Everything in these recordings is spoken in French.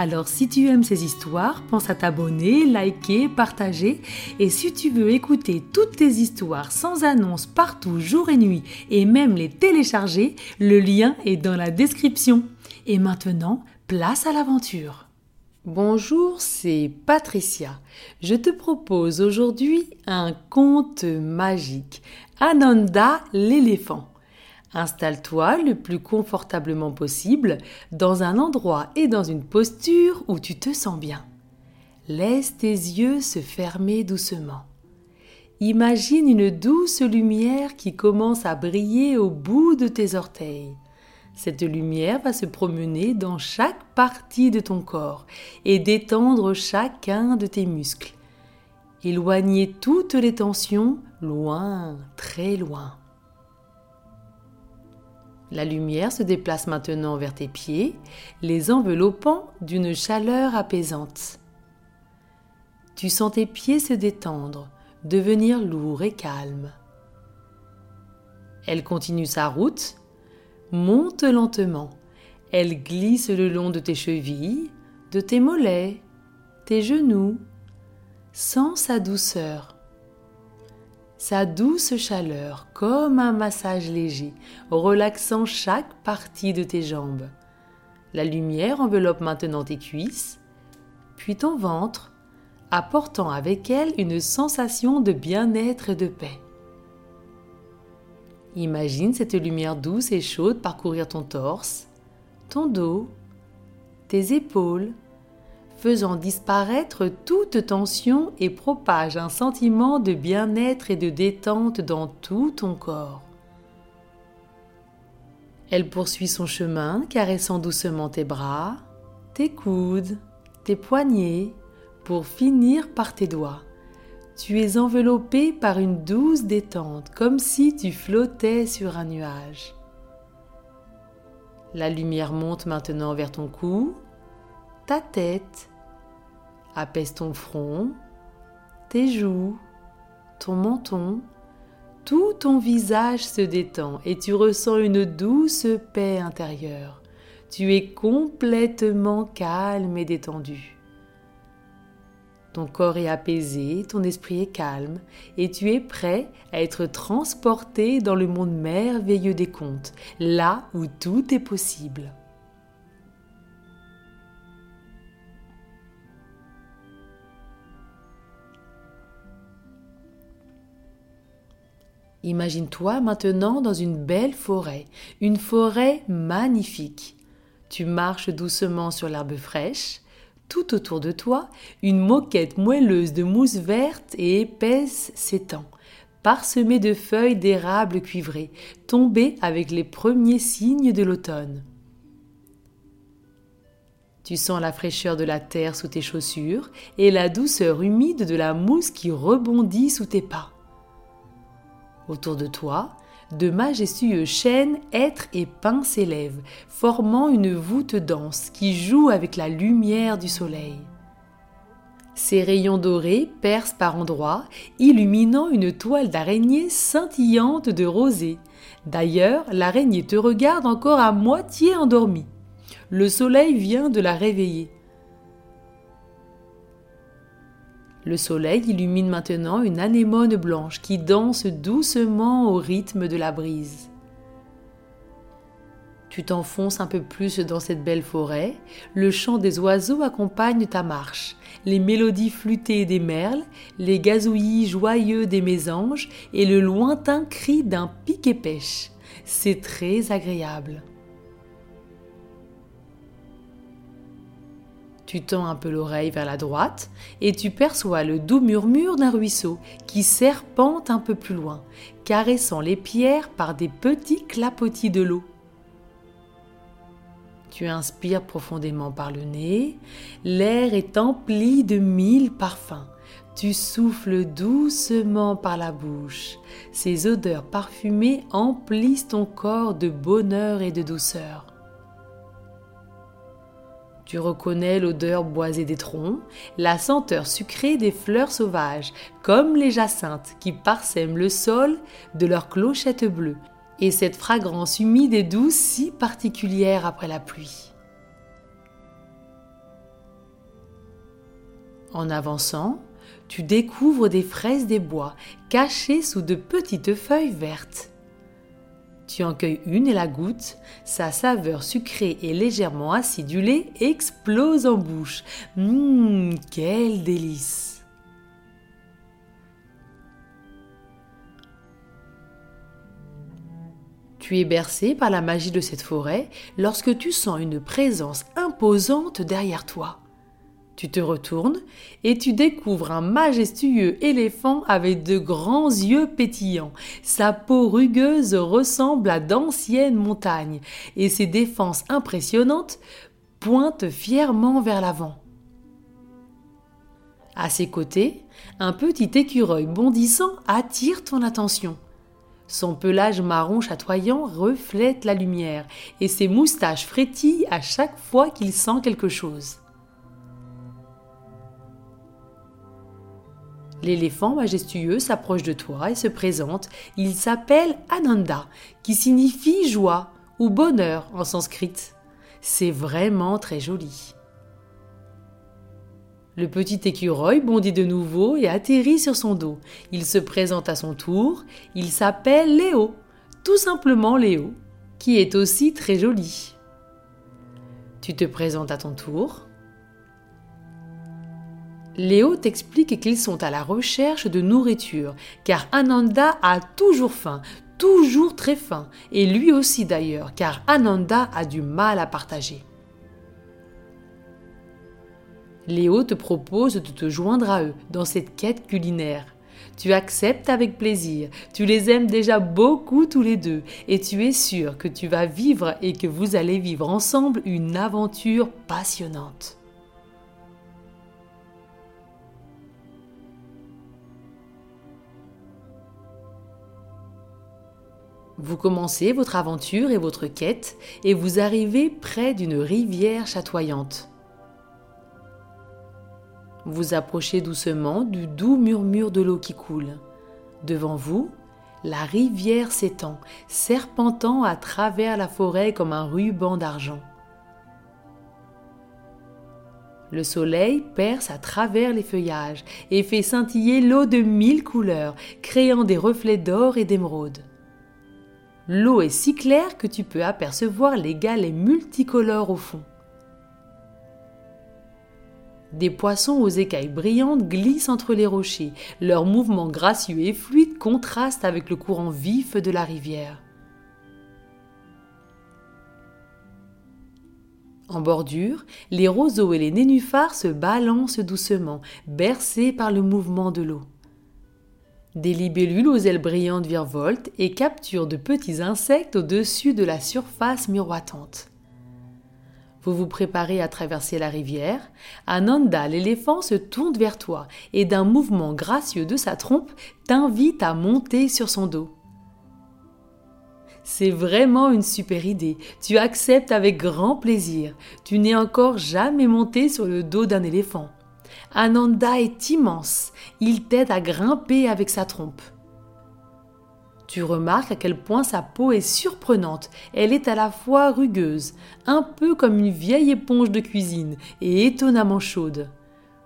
Alors si tu aimes ces histoires, pense à t'abonner, liker, partager. Et si tu veux écouter toutes tes histoires sans annonce partout, jour et nuit, et même les télécharger, le lien est dans la description. Et maintenant, place à l'aventure. Bonjour, c'est Patricia. Je te propose aujourd'hui un conte magique. Ananda l'éléphant. Installe-toi le plus confortablement possible dans un endroit et dans une posture où tu te sens bien. Laisse tes yeux se fermer doucement. Imagine une douce lumière qui commence à briller au bout de tes orteils. Cette lumière va se promener dans chaque partie de ton corps et détendre chacun de tes muscles. Éloigner toutes les tensions loin, très loin. La lumière se déplace maintenant vers tes pieds, les enveloppant d'une chaleur apaisante. Tu sens tes pieds se détendre, devenir lourds et calmes. Elle continue sa route, monte lentement. Elle glisse le long de tes chevilles, de tes mollets, tes genoux. Sens sa douceur sa douce chaleur comme un massage léger, relaxant chaque partie de tes jambes. La lumière enveloppe maintenant tes cuisses, puis ton ventre, apportant avec elle une sensation de bien-être et de paix. Imagine cette lumière douce et chaude parcourir ton torse, ton dos, tes épaules, faisant disparaître toute tension et propage un sentiment de bien-être et de détente dans tout ton corps. Elle poursuit son chemin, caressant doucement tes bras, tes coudes, tes poignets, pour finir par tes doigts. Tu es enveloppé par une douce détente, comme si tu flottais sur un nuage. La lumière monte maintenant vers ton cou, ta tête, apaise ton front, tes joues, ton menton, tout ton visage se détend et tu ressens une douce paix intérieure. Tu es complètement calme et détendu. Ton corps est apaisé, ton esprit est calme et tu es prêt à être transporté dans le monde merveilleux des contes, là où tout est possible. Imagine-toi maintenant dans une belle forêt, une forêt magnifique. Tu marches doucement sur l'herbe fraîche. Tout autour de toi, une moquette moelleuse de mousse verte et épaisse s'étend, parsemée de feuilles d'érable cuivrées, tombées avec les premiers signes de l'automne. Tu sens la fraîcheur de la terre sous tes chaussures et la douceur humide de la mousse qui rebondit sous tes pas. Autour de toi, de majestueux chênes, êtres et pins s'élèvent, formant une voûte dense qui joue avec la lumière du soleil. Ces rayons dorés percent par endroits, illuminant une toile d'araignée scintillante de rosée. D'ailleurs, l'araignée te regarde encore à moitié endormie. Le soleil vient de la réveiller. Le soleil illumine maintenant une anémone blanche qui danse doucement au rythme de la brise. Tu t'enfonces un peu plus dans cette belle forêt, le chant des oiseaux accompagne ta marche, les mélodies flûtées des merles, les gazouillis joyeux des mésanges et le lointain cri d'un piquet-pêche. C'est très agréable. Tu tends un peu l'oreille vers la droite et tu perçois le doux murmure d'un ruisseau qui serpente un peu plus loin, caressant les pierres par des petits clapotis de l'eau. Tu inspires profondément par le nez, l'air est empli de mille parfums. tu souffles doucement par la bouche. Ces odeurs parfumées emplissent ton corps de bonheur et de douceur. Tu reconnais l'odeur boisée des troncs, la senteur sucrée des fleurs sauvages, comme les jacinthes qui parsèment le sol de leurs clochettes bleues, et cette fragrance humide et douce si particulière après la pluie. En avançant, tu découvres des fraises des bois cachées sous de petites feuilles vertes. Tu en cueilles une et la goûtes, sa saveur sucrée et légèrement acidulée explose en bouche. Hum, quel délice Tu es bercé par la magie de cette forêt lorsque tu sens une présence imposante derrière toi. Tu te retournes et tu découvres un majestueux éléphant avec de grands yeux pétillants. Sa peau rugueuse ressemble à d'anciennes montagnes et ses défenses impressionnantes pointent fièrement vers l'avant. À ses côtés, un petit écureuil bondissant attire ton attention. Son pelage marron chatoyant reflète la lumière et ses moustaches frétillent à chaque fois qu'il sent quelque chose. L'éléphant majestueux s'approche de toi et se présente. Il s'appelle Ananda, qui signifie joie ou bonheur en sanskrit. C'est vraiment très joli. Le petit écureuil bondit de nouveau et atterrit sur son dos. Il se présente à son tour. Il s'appelle Léo, tout simplement Léo, qui est aussi très joli. Tu te présentes à ton tour. Léo t'explique qu'ils sont à la recherche de nourriture, car Ananda a toujours faim, toujours très faim, et lui aussi d'ailleurs, car Ananda a du mal à partager. Léo te propose de te joindre à eux dans cette quête culinaire. Tu acceptes avec plaisir, tu les aimes déjà beaucoup tous les deux, et tu es sûr que tu vas vivre et que vous allez vivre ensemble une aventure passionnante. Vous commencez votre aventure et votre quête et vous arrivez près d'une rivière chatoyante. Vous approchez doucement du doux murmure de l'eau qui coule. Devant vous, la rivière s'étend, serpentant à travers la forêt comme un ruban d'argent. Le soleil perce à travers les feuillages et fait scintiller l'eau de mille couleurs, créant des reflets d'or et d'émeraude. L'eau est si claire que tu peux apercevoir les galets multicolores au fond. Des poissons aux écailles brillantes glissent entre les rochers. Leurs mouvements gracieux et fluides contrastent avec le courant vif de la rivière. En bordure, les roseaux et les nénuphars se balancent doucement, bercés par le mouvement de l'eau. Des libellules aux ailes brillantes virevoltent et capturent de petits insectes au-dessus de la surface miroitante. Vous vous préparez à traverser la rivière. Ananda, l'éléphant, se tourne vers toi et d'un mouvement gracieux de sa trompe t'invite à monter sur son dos. C'est vraiment une super idée. Tu acceptes avec grand plaisir. Tu n'es encore jamais monté sur le dos d'un éléphant. Ananda est immense. Il t'aide à grimper avec sa trompe. Tu remarques à quel point sa peau est surprenante. Elle est à la fois rugueuse, un peu comme une vieille éponge de cuisine, et étonnamment chaude.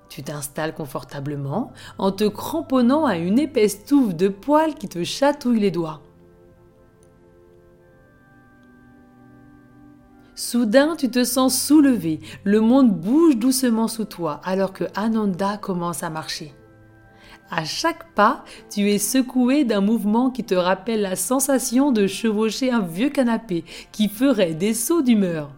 Tu t'installes confortablement en te cramponnant à une épaisse touffe de poils qui te chatouille les doigts. Soudain, tu te sens soulevé, le monde bouge doucement sous toi alors que Ananda commence à marcher. À chaque pas, tu es secoué d'un mouvement qui te rappelle la sensation de chevaucher un vieux canapé qui ferait des sauts d'humeur.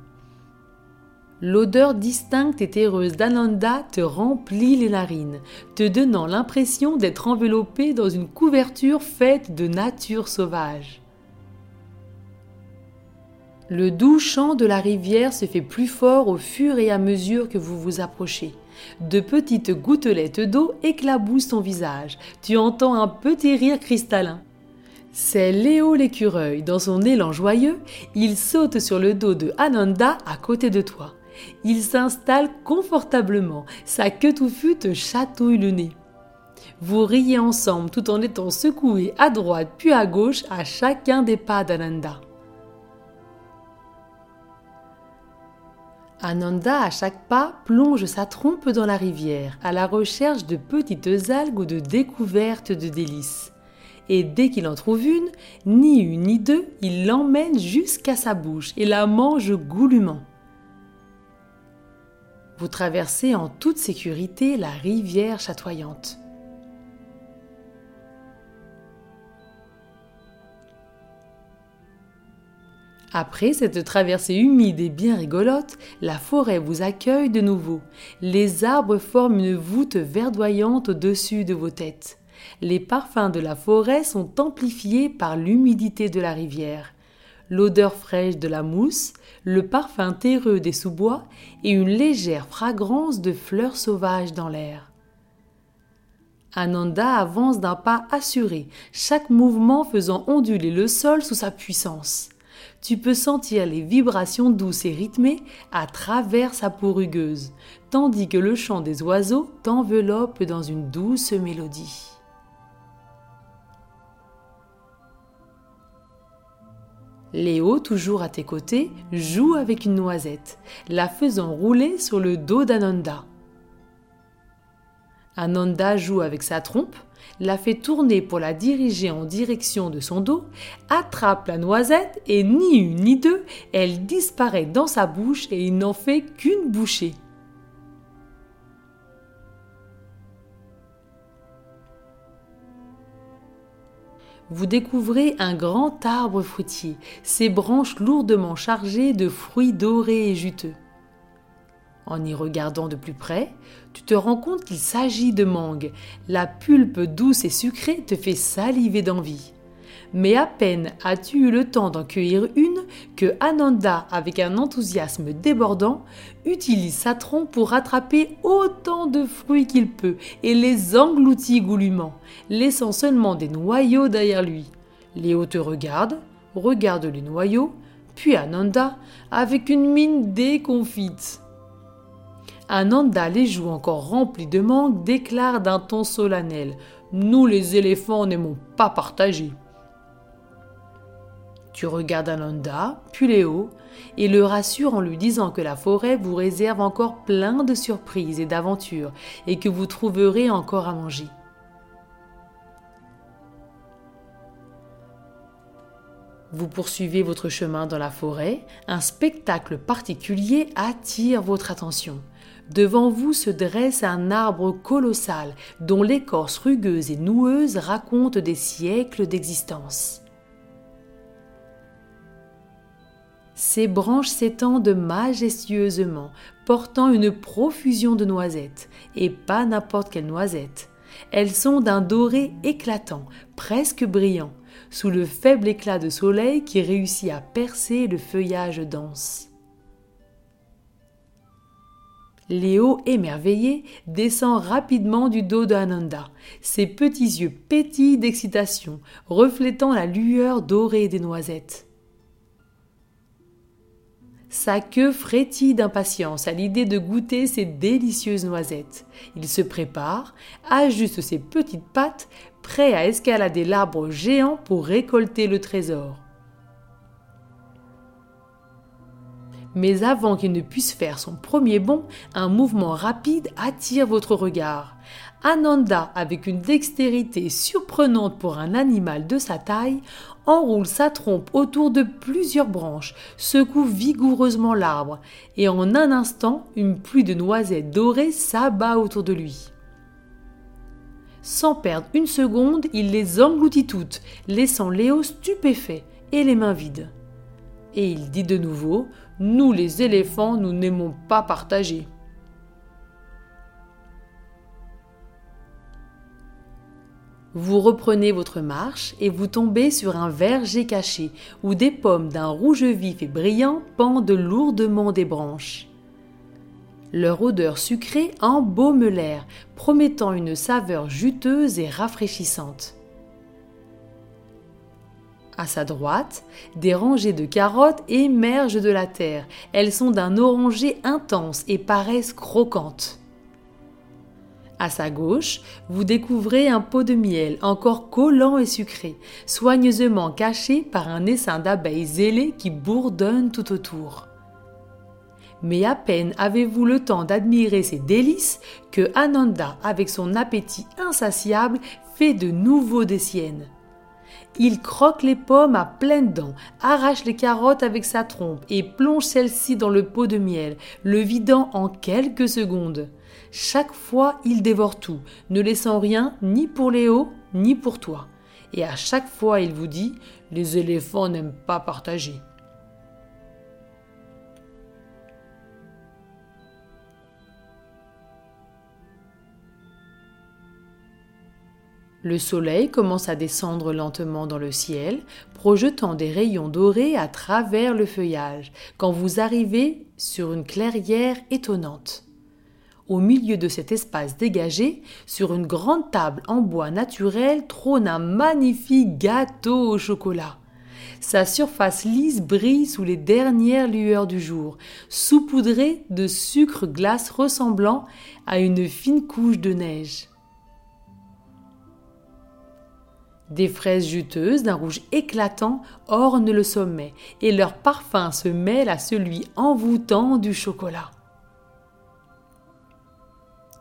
L'odeur distincte et terreuse d'Ananda te remplit les narines, te donnant l'impression d'être enveloppé dans une couverture faite de nature sauvage. Le doux chant de la rivière se fait plus fort au fur et à mesure que vous vous approchez. De petites gouttelettes d'eau éclaboussent ton visage. Tu entends un petit rire cristallin. C'est Léo l'écureuil. Dans son élan joyeux, il saute sur le dos de Ananda à côté de toi. Il s'installe confortablement. Sa queue touffue te chatouille le nez. Vous riez ensemble tout en étant secoués à droite puis à gauche à chacun des pas d'Ananda. Ananda, à chaque pas, plonge sa trompe dans la rivière, à la recherche de petites algues ou de découvertes de délices. Et dès qu'il en trouve une, ni une ni deux, il l'emmène jusqu'à sa bouche et la mange goulûment. Vous traversez en toute sécurité la rivière chatoyante. Après cette traversée humide et bien rigolote, la forêt vous accueille de nouveau. Les arbres forment une voûte verdoyante au-dessus de vos têtes. Les parfums de la forêt sont amplifiés par l'humidité de la rivière. L'odeur fraîche de la mousse, le parfum terreux des sous-bois et une légère fragrance de fleurs sauvages dans l'air. Ananda avance d'un pas assuré, chaque mouvement faisant onduler le sol sous sa puissance tu peux sentir les vibrations douces et rythmées à travers sa peau rugueuse, tandis que le chant des oiseaux t'enveloppe dans une douce mélodie. Léo, toujours à tes côtés, joue avec une noisette, la faisant rouler sur le dos d'Ananda. Ananda joue avec sa trompe, la fait tourner pour la diriger en direction de son dos, attrape la noisette et ni une ni deux, elle disparaît dans sa bouche et il n'en fait qu'une bouchée. vous découvrez un grand arbre fruitier, ses branches lourdement chargées de fruits dorés et juteux. En y regardant de plus près, tu te rends compte qu'il s'agit de mangue. La pulpe douce et sucrée te fait saliver d'envie. Mais à peine as-tu eu le temps d'en cueillir une que Ananda, avec un enthousiasme débordant, utilise sa trompe pour rattraper autant de fruits qu'il peut et les engloutit goulûment, laissant seulement des noyaux derrière lui. Léo te regarde, regarde les noyaux, puis Ananda, avec une mine déconfite. Ananda, les joues encore remplies de mangue, déclare d'un ton solennel Nous, les éléphants, n'aimons pas partager. Tu regardes Ananda, puis Léo, et le rassure en lui disant que la forêt vous réserve encore plein de surprises et d'aventures, et que vous trouverez encore à manger. Vous poursuivez votre chemin dans la forêt, un spectacle particulier attire votre attention. Devant vous se dresse un arbre colossal dont l'écorce rugueuse et noueuse raconte des siècles d'existence. Ses branches s'étendent majestueusement, portant une profusion de noisettes, et pas n'importe quelle noisette. Elles sont d'un doré éclatant, presque brillant, sous le faible éclat de soleil qui réussit à percer le feuillage dense. Léo, émerveillé, descend rapidement du dos d'Ananda. Ses petits yeux pétillent d'excitation, reflétant la lueur dorée des noisettes. Sa queue frétille d'impatience à l'idée de goûter ces délicieuses noisettes. Il se prépare, ajuste ses petites pattes, prêt à escalader l'arbre géant pour récolter le trésor. Mais avant qu'il ne puisse faire son premier bond, un mouvement rapide attire votre regard. Ananda, avec une dextérité surprenante pour un animal de sa taille, enroule sa trompe autour de plusieurs branches, secoue vigoureusement l'arbre, et en un instant, une pluie de noisettes dorées s'abat autour de lui. Sans perdre une seconde, il les engloutit toutes, laissant Léo stupéfait et les mains vides. Et il dit de nouveau Nous, les éléphants, nous n'aimons pas partager. Vous reprenez votre marche et vous tombez sur un verger caché où des pommes d'un rouge vif et brillant pendent lourdement des branches. Leur odeur sucrée embaume l'air, promettant une saveur juteuse et rafraîchissante. À sa droite, des rangées de carottes émergent de la terre. Elles sont d'un orangé intense et paraissent croquantes. À sa gauche, vous découvrez un pot de miel encore collant et sucré, soigneusement caché par un essaim d'abeilles zélées qui bourdonnent tout autour. Mais à peine avez-vous le temps d'admirer ces délices que Ananda, avec son appétit insatiable, fait de nouveau des siennes. Il croque les pommes à pleines dents, arrache les carottes avec sa trompe et plonge celles-ci dans le pot de miel, le vidant en quelques secondes. Chaque fois, il dévore tout, ne laissant rien ni pour Léo, ni pour toi. Et à chaque fois, il vous dit Les éléphants n'aiment pas partager. Le soleil commence à descendre lentement dans le ciel, projetant des rayons dorés à travers le feuillage, quand vous arrivez sur une clairière étonnante. Au milieu de cet espace dégagé, sur une grande table en bois naturel, trône un magnifique gâteau au chocolat. Sa surface lisse brille sous les dernières lueurs du jour, saupoudré de sucre glace ressemblant à une fine couche de neige. Des fraises juteuses d'un rouge éclatant ornent le sommet et leur parfum se mêle à celui envoûtant du chocolat.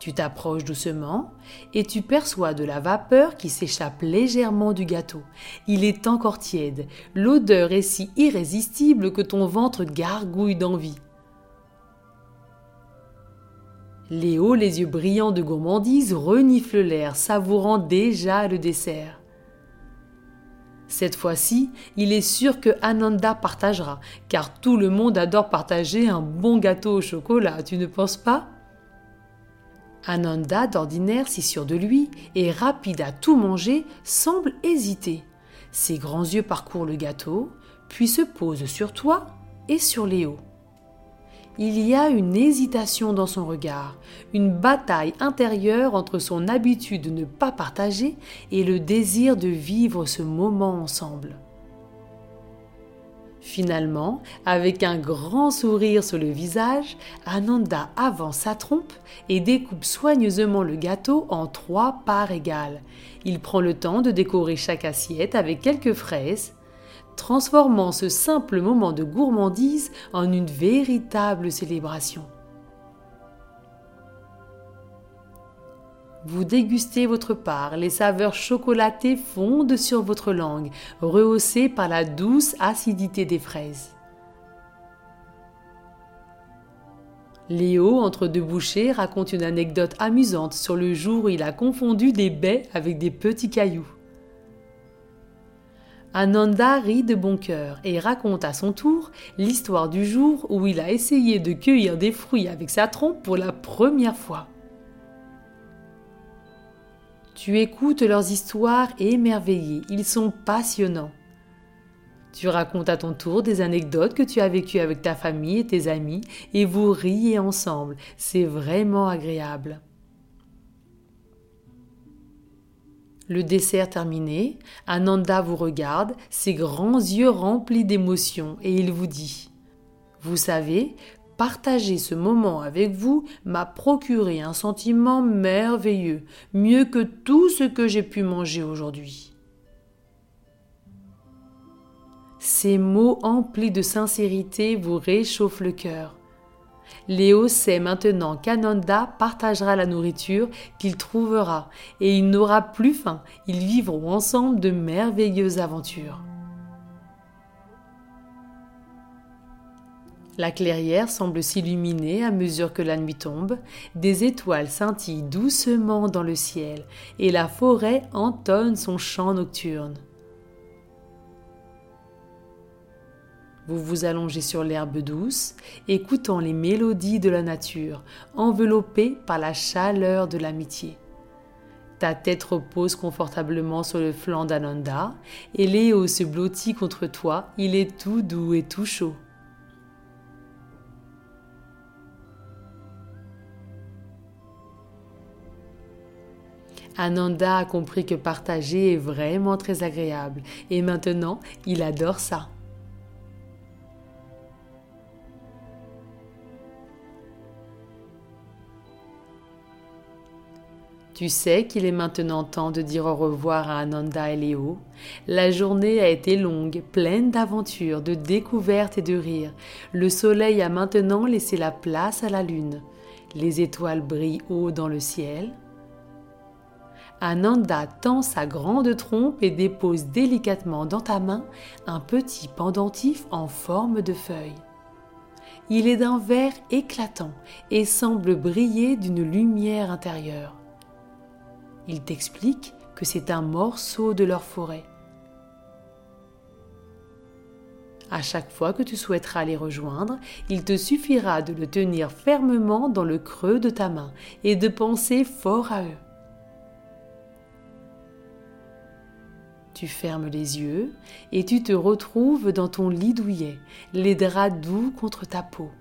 Tu t'approches doucement et tu perçois de la vapeur qui s'échappe légèrement du gâteau. Il est encore tiède. L'odeur est si irrésistible que ton ventre gargouille d'envie. Léo, les yeux brillants de gourmandise, renifle l'air, savourant déjà le dessert. Cette fois-ci, il est sûr que Ananda partagera, car tout le monde adore partager un bon gâteau au chocolat, tu ne penses pas? Ananda, d'ordinaire si sûr de lui et rapide à tout manger, semble hésiter. Ses grands yeux parcourent le gâteau, puis se posent sur toi et sur Léo. Il y a une hésitation dans son regard, une bataille intérieure entre son habitude de ne pas partager et le désir de vivre ce moment ensemble. Finalement, avec un grand sourire sur le visage, Ananda avance sa trompe et découpe soigneusement le gâteau en trois parts égales. Il prend le temps de décorer chaque assiette avec quelques fraises, transformant ce simple moment de gourmandise en une véritable célébration. Vous dégustez votre part, les saveurs chocolatées fondent sur votre langue, rehaussées par la douce acidité des fraises. Léo, entre deux bouchées, raconte une anecdote amusante sur le jour où il a confondu des baies avec des petits cailloux. Ananda rit de bon cœur et raconte à son tour l'histoire du jour où il a essayé de cueillir des fruits avec sa trompe pour la première fois. Tu écoutes leurs histoires émerveillées, ils sont passionnants. Tu racontes à ton tour des anecdotes que tu as vécues avec ta famille et tes amis et vous riez ensemble, c'est vraiment agréable. Le dessert terminé, Ananda vous regarde, ses grands yeux remplis d'émotion, et il vous dit Vous savez, partager ce moment avec vous m'a procuré un sentiment merveilleux, mieux que tout ce que j'ai pu manger aujourd'hui. Ces mots emplis de sincérité vous réchauffent le cœur. Léo sait maintenant qu'Ananda partagera la nourriture qu'il trouvera et il n'aura plus faim. Ils vivront ensemble de merveilleuses aventures. La clairière semble s'illuminer à mesure que la nuit tombe, des étoiles scintillent doucement dans le ciel et la forêt entonne son chant nocturne. Vous vous allongez sur l'herbe douce, écoutant les mélodies de la nature, enveloppée par la chaleur de l'amitié. Ta tête repose confortablement sur le flanc d'Ananda et Léo se blottit contre toi, il est tout doux et tout chaud. Ananda a compris que partager est vraiment très agréable et maintenant il adore ça. Tu sais qu'il est maintenant temps de dire au revoir à Ananda et Léo. La journée a été longue, pleine d'aventures, de découvertes et de rires. Le soleil a maintenant laissé la place à la lune. Les étoiles brillent haut dans le ciel. Ananda tend sa grande trompe et dépose délicatement dans ta main un petit pendentif en forme de feuille. Il est d'un vert éclatant et semble briller d'une lumière intérieure. Il t'explique que c'est un morceau de leur forêt. À chaque fois que tu souhaiteras les rejoindre, il te suffira de le tenir fermement dans le creux de ta main et de penser fort à eux. Tu fermes les yeux et tu te retrouves dans ton lit douillet, les draps doux contre ta peau.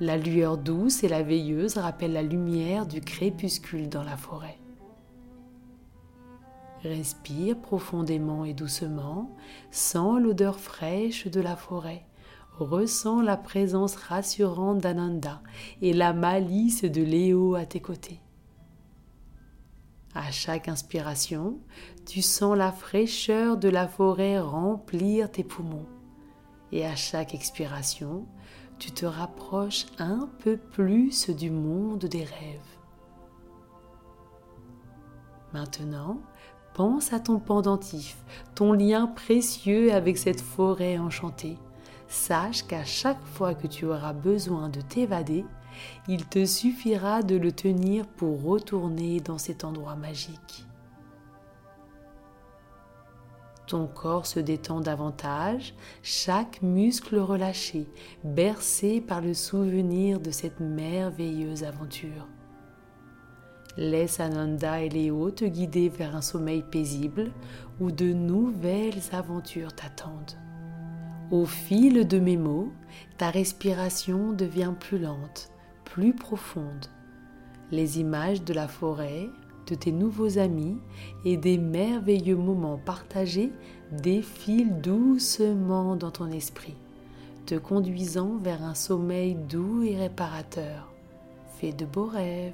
La lueur douce et la veilleuse rappellent la lumière du crépuscule dans la forêt. Respire profondément et doucement, sens l'odeur fraîche de la forêt, ressens la présence rassurante d'Ananda et la malice de Léo à tes côtés. À chaque inspiration, tu sens la fraîcheur de la forêt remplir tes poumons. Et à chaque expiration, tu te rapproches un peu plus du monde des rêves. Maintenant, Pense à ton pendentif, ton lien précieux avec cette forêt enchantée. Sache qu'à chaque fois que tu auras besoin de t'évader, il te suffira de le tenir pour retourner dans cet endroit magique. Ton corps se détend davantage, chaque muscle relâché, bercé par le souvenir de cette merveilleuse aventure. Laisse Ananda et Léo te guider vers un sommeil paisible où de nouvelles aventures t'attendent. Au fil de mes mots, ta respiration devient plus lente, plus profonde. Les images de la forêt, de tes nouveaux amis et des merveilleux moments partagés défilent doucement dans ton esprit, te conduisant vers un sommeil doux et réparateur. Fais de beaux rêves.